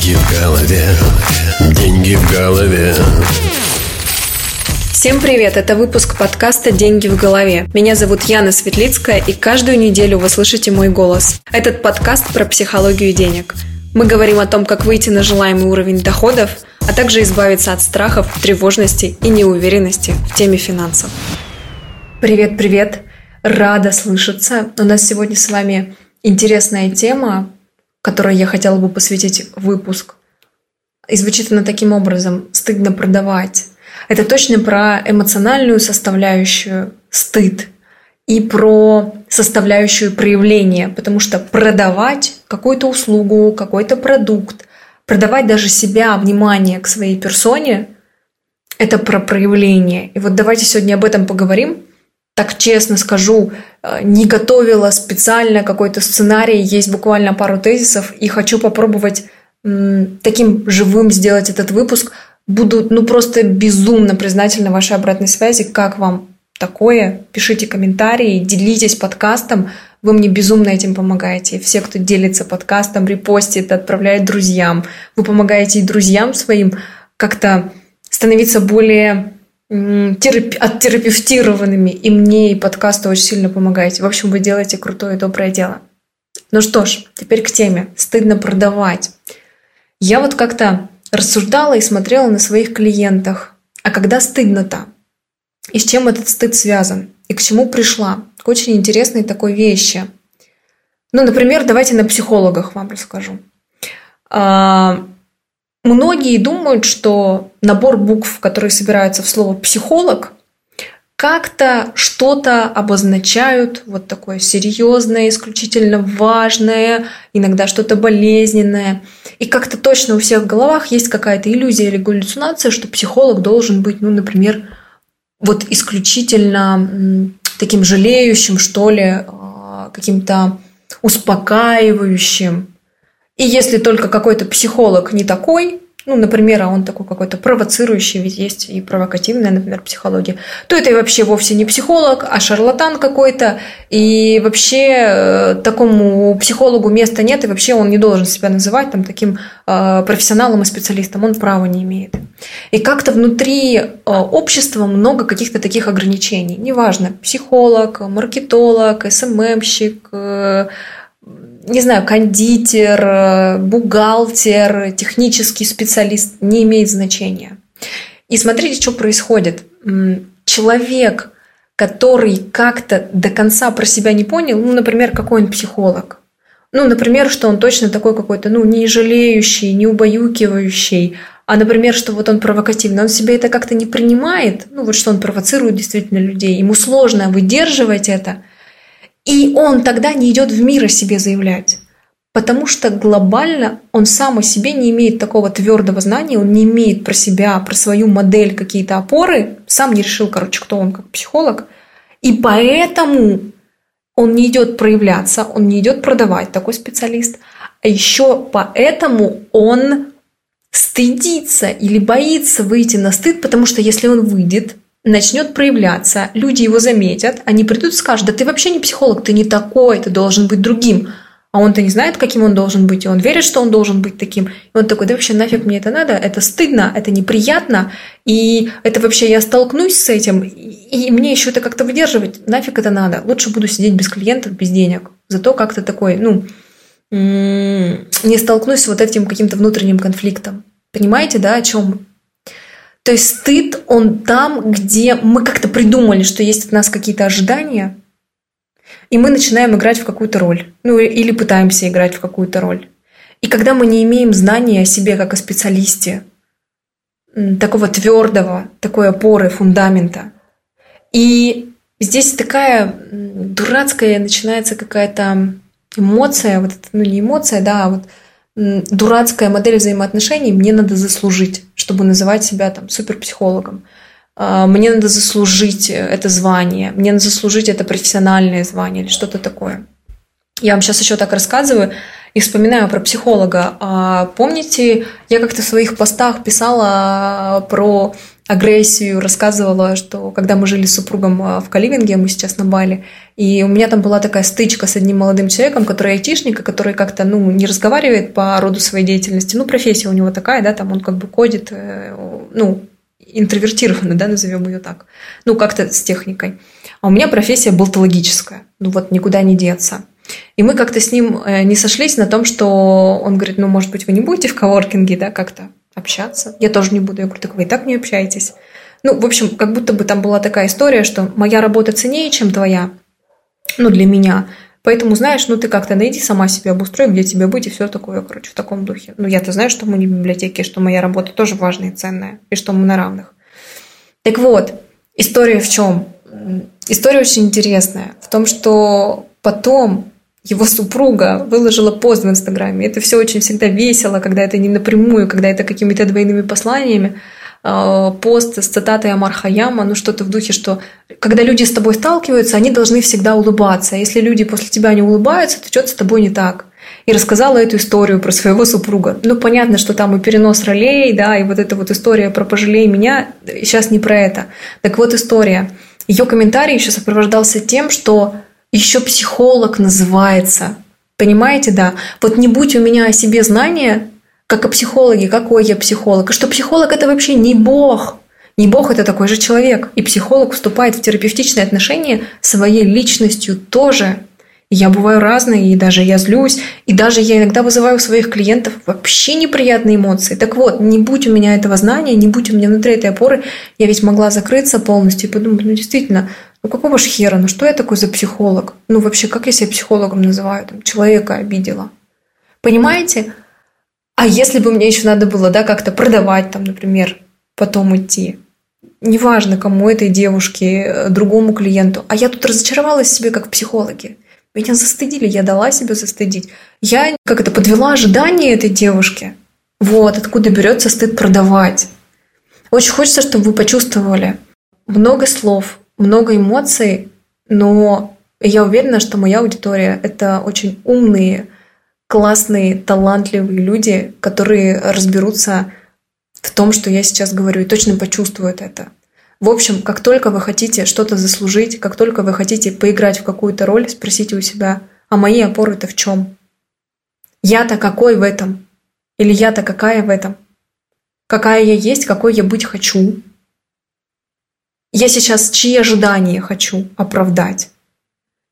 Деньги в голове, деньги в голове. Всем привет! Это выпуск подкаста «Деньги в голове». Меня зовут Яна Светлицкая, и каждую неделю вы слышите мой голос. Этот подкаст про психологию денег. Мы говорим о том, как выйти на желаемый уровень доходов, а также избавиться от страхов, тревожности и неуверенности в теме финансов. Привет-привет! Рада слышаться. У нас сегодня с вами интересная тема, которой я хотела бы посвятить выпуск. И звучит она таким образом «стыдно продавать». Это точно про эмоциональную составляющую стыд и про составляющую проявления, потому что продавать какую-то услугу, какой-то продукт, продавать даже себя, внимание к своей персоне – это про проявление. И вот давайте сегодня об этом поговорим – так честно скажу, э, не готовила специально какой-то сценарий, есть буквально пару тезисов, и хочу попробовать таким живым сделать этот выпуск. Буду ну просто безумно признательна вашей обратной связи. Как вам такое? Пишите комментарии, делитесь подкастом. Вы мне безумно этим помогаете. Все, кто делится подкастом, репостит, отправляет друзьям. Вы помогаете и друзьям своим как-то становиться более терапи- оттерапевтированными, и мне, и подкасту очень сильно помогаете. В общем, вы делаете крутое доброе дело. Ну что ж, теперь к теме. Стыдно продавать. Я вот как-то рассуждала и смотрела на своих клиентах. А когда стыдно-то? И с чем этот стыд связан? И к чему пришла? К очень интересной такой вещи. Ну, например, давайте на психологах вам расскажу. А, Многие думают, что набор букв, которые собираются в слово «психолог», как-то что-то обозначают, вот такое серьезное, исключительно важное, иногда что-то болезненное. И как-то точно у всех в головах есть какая-то иллюзия или галлюцинация, что психолог должен быть, ну, например, вот исключительно таким жалеющим, что ли, а, каким-то успокаивающим, и если только какой-то психолог не такой, ну, например, а он такой какой-то провоцирующий, ведь есть и провокативная, например, психология, то это вообще вовсе не психолог, а шарлатан какой-то, и вообще э, такому психологу места нет, и вообще он не должен себя называть там таким э, профессионалом и специалистом, он права не имеет. И как-то внутри э, общества много каких-то таких ограничений, неважно, психолог, маркетолог, СММщик, не знаю, кондитер, э, бухгалтер, технический специалист, не имеет значения. И смотрите, что происходит. Человек, который как-то до конца про себя не понял, ну, например, какой он психолог, ну, например, что он точно такой какой-то, ну, не жалеющий, не убаюкивающий, а, например, что вот он провокативный, он себе это как-то не принимает, ну, вот что он провоцирует действительно людей, ему сложно выдерживать это, и он тогда не идет в мир о себе заявлять. Потому что глобально он сам о себе не имеет такого твердого знания, он не имеет про себя, про свою модель какие-то опоры, сам не решил, короче, кто он как психолог. И поэтому он не идет проявляться, он не идет продавать, такой специалист. А еще поэтому он стыдится или боится выйти на стыд, потому что если он выйдет, начнет проявляться, люди его заметят, они придут и скажут, да ты вообще не психолог, ты не такой, ты должен быть другим. А он-то не знает, каким он должен быть, и он верит, что он должен быть таким. И он такой, да вообще нафиг мне это надо, это стыдно, это неприятно, и это вообще я столкнусь с этим, и мне еще это как-то выдерживать, нафиг это надо. Лучше буду сидеть без клиентов, без денег. Зато как-то такой, ну, не столкнусь с вот этим каким-то внутренним конфликтом. Понимаете, да, о чем то есть стыд, он там, где мы как-то придумали, что есть от нас какие-то ожидания, и мы начинаем играть в какую-то роль. Ну, или пытаемся играть в какую-то роль. И когда мы не имеем знания о себе как о специалисте, такого твердого, такой опоры, фундамента. И здесь такая дурацкая начинается какая-то эмоция, вот это, ну не эмоция, да, а вот дурацкая модель взаимоотношений, мне надо заслужить, чтобы называть себя там суперпсихологом. А, мне надо заслужить это звание, мне надо заслужить это профессиональное звание или что-то такое. Я вам сейчас еще так рассказываю и вспоминаю про психолога. А, помните, я как-то в своих постах писала про агрессию, рассказывала, что когда мы жили с супругом а, в Каливинге, мы сейчас на Бали, и у меня там была такая стычка с одним молодым человеком, который айтишник, который как-то, ну, не разговаривает по роду своей деятельности, ну, профессия у него такая, да, там он как бы кодит, э, ну, интровертированно, да, назовем ее так, ну, как-то с техникой. А у меня профессия болтологическая, ну, вот никуда не деться. И мы как-то с ним э, не сошлись на том, что он говорит, ну, может быть, вы не будете в коворкинге, да, как-то общаться. Я тоже не буду. Я говорю, так вы и так не общаетесь. Ну, в общем, как будто бы там была такая история, что моя работа ценнее, чем твоя, ну, для меня. Поэтому, знаешь, ну, ты как-то найди сама себе обустрой, где тебе быть, и все такое, короче, в таком духе. Ну, я-то знаю, что мы не в библиотеке, что моя работа тоже важная и ценная, и что мы на равных. Так вот, история в чем? История очень интересная. В том, что потом его супруга выложила пост в Инстаграме. Это все очень всегда весело, когда это не напрямую, когда это какими-то двойными посланиями. А, пост с цитатой Амар Хаяма, ну что-то в духе, что когда люди с тобой сталкиваются, они должны всегда улыбаться. Если люди после тебя не улыбаются, то что-то с тобой не так. И рассказала эту историю про своего супруга. Ну, понятно, что там и перенос ролей, да, и вот эта вот история про «пожалей меня», сейчас не про это. Так вот история. Ее комментарий еще сопровождался тем, что еще психолог называется. Понимаете, да? Вот не будь у меня о себе знания, как о психологе, какой я психолог. Что психолог – это вообще не Бог. Не Бог – это такой же человек. И психолог вступает в терапевтичные отношения своей личностью тоже. я бываю разной, и даже я злюсь, и даже я иногда вызываю у своих клиентов вообще неприятные эмоции. Так вот, не будь у меня этого знания, не будь у меня внутри этой опоры, я ведь могла закрыться полностью и подумать, ну действительно, ну какого ж хера, ну что я такой за психолог? Ну вообще, как я себя психологом называю? Там, человека обидела. Понимаете? А если бы мне еще надо было, да, как-то продавать там, например, потом идти, неважно кому этой девушке, э, другому клиенту, а я тут разочаровалась в себе как в психологе. Меня застыдили, я дала себя застыдить. Я как это подвела ожидания этой девушки. Вот, откуда берется стыд продавать. Очень хочется, чтобы вы почувствовали много слов, много эмоций, но я уверена, что моя аудитория — это очень умные, классные, талантливые люди, которые разберутся в том, что я сейчас говорю, и точно почувствуют это. В общем, как только вы хотите что-то заслужить, как только вы хотите поиграть в какую-то роль, спросите у себя, а мои опоры-то в чем? Я-то какой в этом? Или я-то какая в этом? Какая я есть, какой я быть хочу? Я сейчас чьи ожидания хочу оправдать?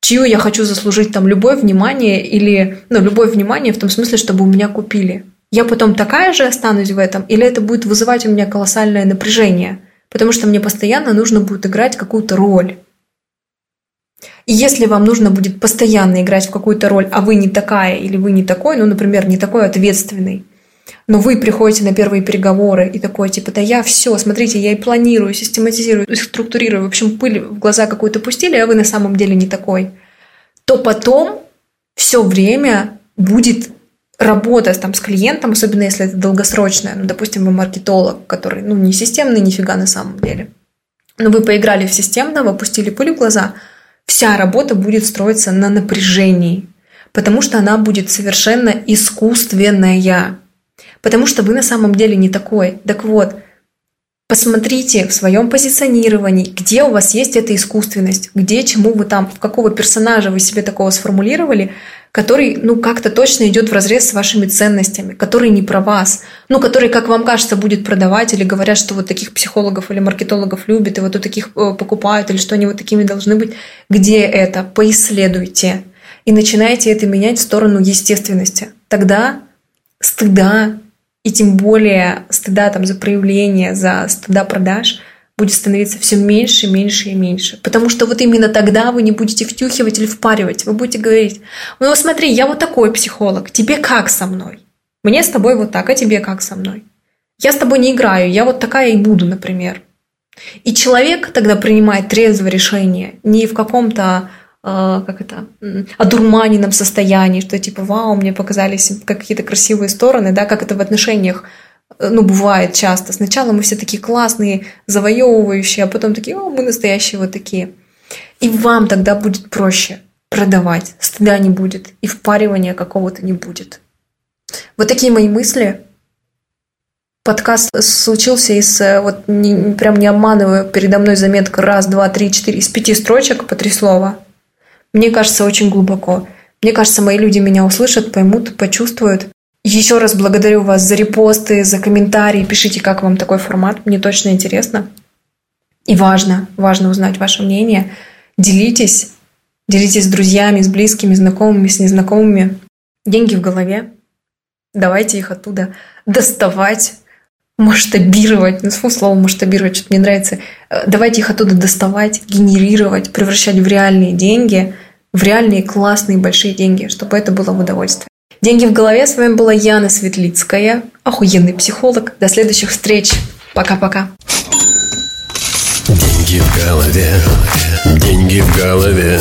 Чью я хочу заслужить там любое внимание или, ну, любое внимание в том смысле, чтобы у меня купили? Я потом такая же останусь в этом, или это будет вызывать у меня колоссальное напряжение, потому что мне постоянно нужно будет играть какую-то роль. И если вам нужно будет постоянно играть в какую-то роль, а вы не такая или вы не такой, ну, например, не такой ответственный, но вы приходите на первые переговоры и такой, типа, да я все, смотрите, я и планирую, систематизирую, структурирую, в общем, пыль в глаза какую-то пустили, а вы на самом деле не такой, то потом все время будет работа там, с клиентом, особенно если это долгосрочная, ну, допустим, вы маркетолог, который, ну, не системный нифига на самом деле, но вы поиграли в системного, пустили пыль в глаза, вся работа будет строиться на напряжении, потому что она будет совершенно искусственная потому что вы на самом деле не такой. Так вот, посмотрите в своем позиционировании, где у вас есть эта искусственность, где, чему вы там, в какого персонажа вы себе такого сформулировали, который, ну, как-то точно идет в разрез с вашими ценностями, который не про вас, ну, который, как вам кажется, будет продавать, или говорят, что вот таких психологов или маркетологов любят, и вот у таких э, покупают, или что они вот такими должны быть. Где это? Поисследуйте. И начинайте это менять в сторону естественности. Тогда стыда, и тем более стыда там за проявление, за стыда продаж будет становиться все меньше, меньше и меньше. Потому что вот именно тогда вы не будете втюхивать или впаривать. Вы будете говорить, ну смотри, я вот такой психолог, тебе как со мной? Мне с тобой вот так, а тебе как со мной? Я с тобой не играю, я вот такая и буду, например. И человек тогда принимает трезвое решение не в каком-то как это, одурманенном состоянии, что типа, вау, мне показались какие-то красивые стороны, да, как это в отношениях э, ну, бывает часто. Сначала мы все такие классные, завоевывающие, а потом такие, о, мы настоящие вот такие. И вам тогда будет проще продавать, стыда не будет, и впаривания какого-то не будет. Вот такие мои мысли. подкаст случился из, э, вот не, прям не обманываю, передо мной заметка раз, два, три, четыре, из пяти строчек по три слова. Мне кажется, очень глубоко. Мне кажется, мои люди меня услышат, поймут, почувствуют. Еще раз благодарю вас за репосты, за комментарии. Пишите, как вам такой формат. Мне точно интересно. И важно, важно узнать ваше мнение. Делитесь. Делитесь с друзьями, с близкими, знакомыми, с незнакомыми. Деньги в голове. Давайте их оттуда доставать, масштабировать. Ну, слово масштабировать что-то мне нравится. Э, давайте их оттуда доставать, генерировать, превращать в реальные деньги, в реальные классные большие деньги, чтобы это было в удовольствие. Деньги в голове. С вами была Яна Светлицкая, охуенный психолог. До следующих встреч. Пока-пока. Деньги в голове, деньги в голове.